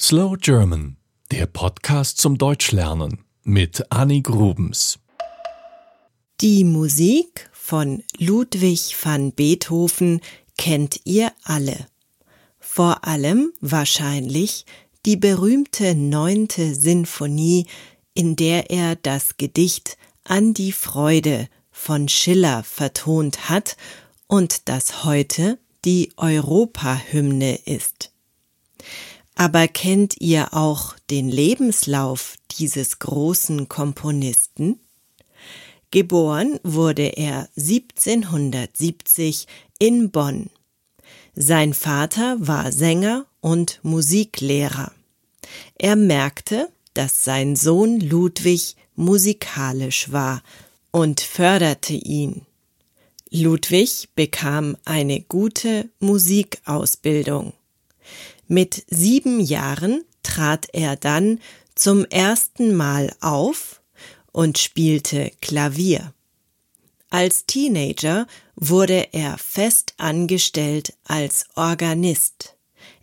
Slow German, der Podcast zum Deutschlernen mit Annie Grubens. Die Musik von Ludwig van Beethoven kennt ihr alle. Vor allem wahrscheinlich die berühmte neunte Sinfonie, in der er das Gedicht An die Freude von Schiller vertont hat und das heute die Europahymne ist. Aber kennt ihr auch den Lebenslauf dieses großen Komponisten? Geboren wurde er 1770 in Bonn. Sein Vater war Sänger und Musiklehrer. Er merkte, dass sein Sohn Ludwig musikalisch war und förderte ihn. Ludwig bekam eine gute Musikausbildung. Mit sieben Jahren trat er dann zum ersten Mal auf und spielte Klavier. Als Teenager wurde er fest angestellt als Organist.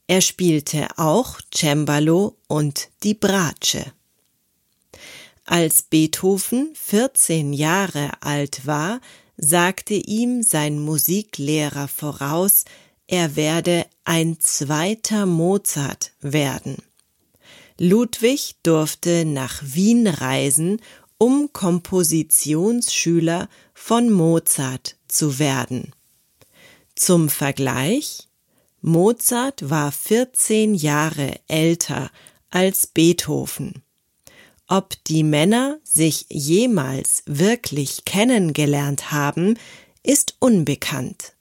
Er spielte auch Cembalo und die Bratsche. Als Beethoven 14 Jahre alt war, sagte ihm sein Musiklehrer voraus, er werde ein zweiter Mozart werden. Ludwig durfte nach Wien reisen, um Kompositionsschüler von Mozart zu werden. Zum Vergleich Mozart war 14 Jahre älter als Beethoven. Ob die Männer sich jemals wirklich kennengelernt haben, ist unbekannt.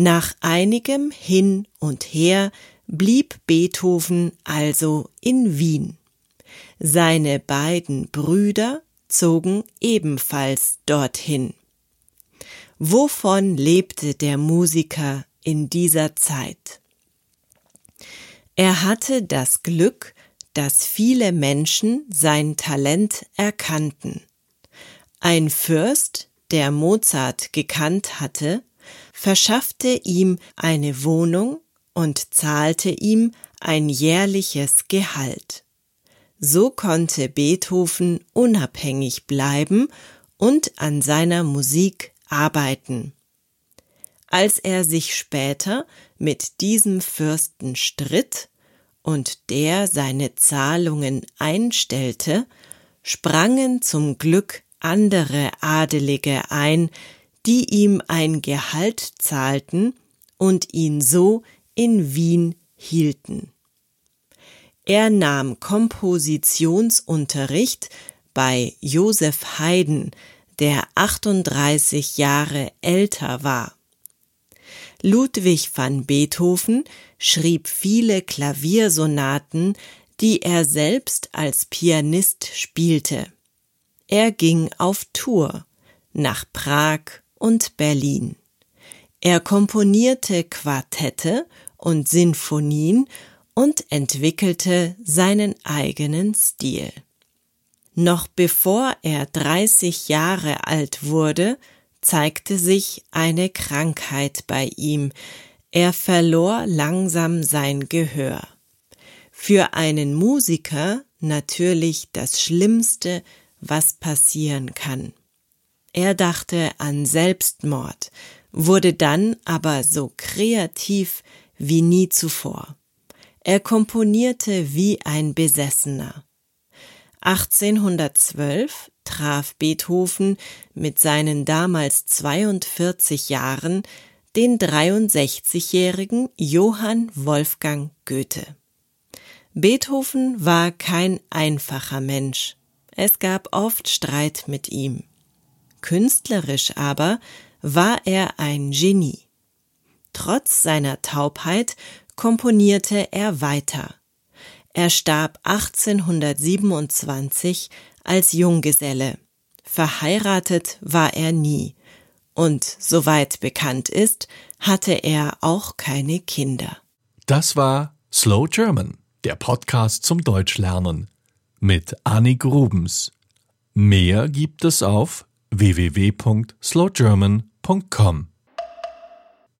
Nach einigem Hin und Her blieb Beethoven also in Wien. Seine beiden Brüder zogen ebenfalls dorthin. Wovon lebte der Musiker in dieser Zeit? Er hatte das Glück, dass viele Menschen sein Talent erkannten. Ein Fürst, der Mozart gekannt hatte, verschaffte ihm eine Wohnung und zahlte ihm ein jährliches Gehalt. So konnte Beethoven unabhängig bleiben und an seiner Musik arbeiten. Als er sich später mit diesem Fürsten stritt, und der seine Zahlungen einstellte, sprangen zum Glück andere Adelige ein, die ihm ein Gehalt zahlten und ihn so in Wien hielten. Er nahm Kompositionsunterricht bei Joseph Haydn, der 38 Jahre älter war. Ludwig van Beethoven schrieb viele Klaviersonaten, die er selbst als Pianist spielte. Er ging auf Tour nach Prag und Berlin. Er komponierte Quartette und Sinfonien und entwickelte seinen eigenen Stil. Noch bevor er 30 Jahre alt wurde, zeigte sich eine Krankheit bei ihm, er verlor langsam sein Gehör. Für einen Musiker natürlich das Schlimmste, was passieren kann. Er dachte an Selbstmord, wurde dann aber so kreativ wie nie zuvor. Er komponierte wie ein Besessener. 1812 traf Beethoven mit seinen damals 42 Jahren den 63-jährigen Johann Wolfgang Goethe. Beethoven war kein einfacher Mensch. Es gab oft Streit mit ihm. Künstlerisch aber war er ein Genie. Trotz seiner Taubheit komponierte er weiter. Er starb 1827 als Junggeselle. Verheiratet war er nie. Und soweit bekannt ist, hatte er auch keine Kinder. Das war Slow German, der Podcast zum Deutschlernen mit Annie Grubens. Mehr gibt es auf www.slowgerman.com.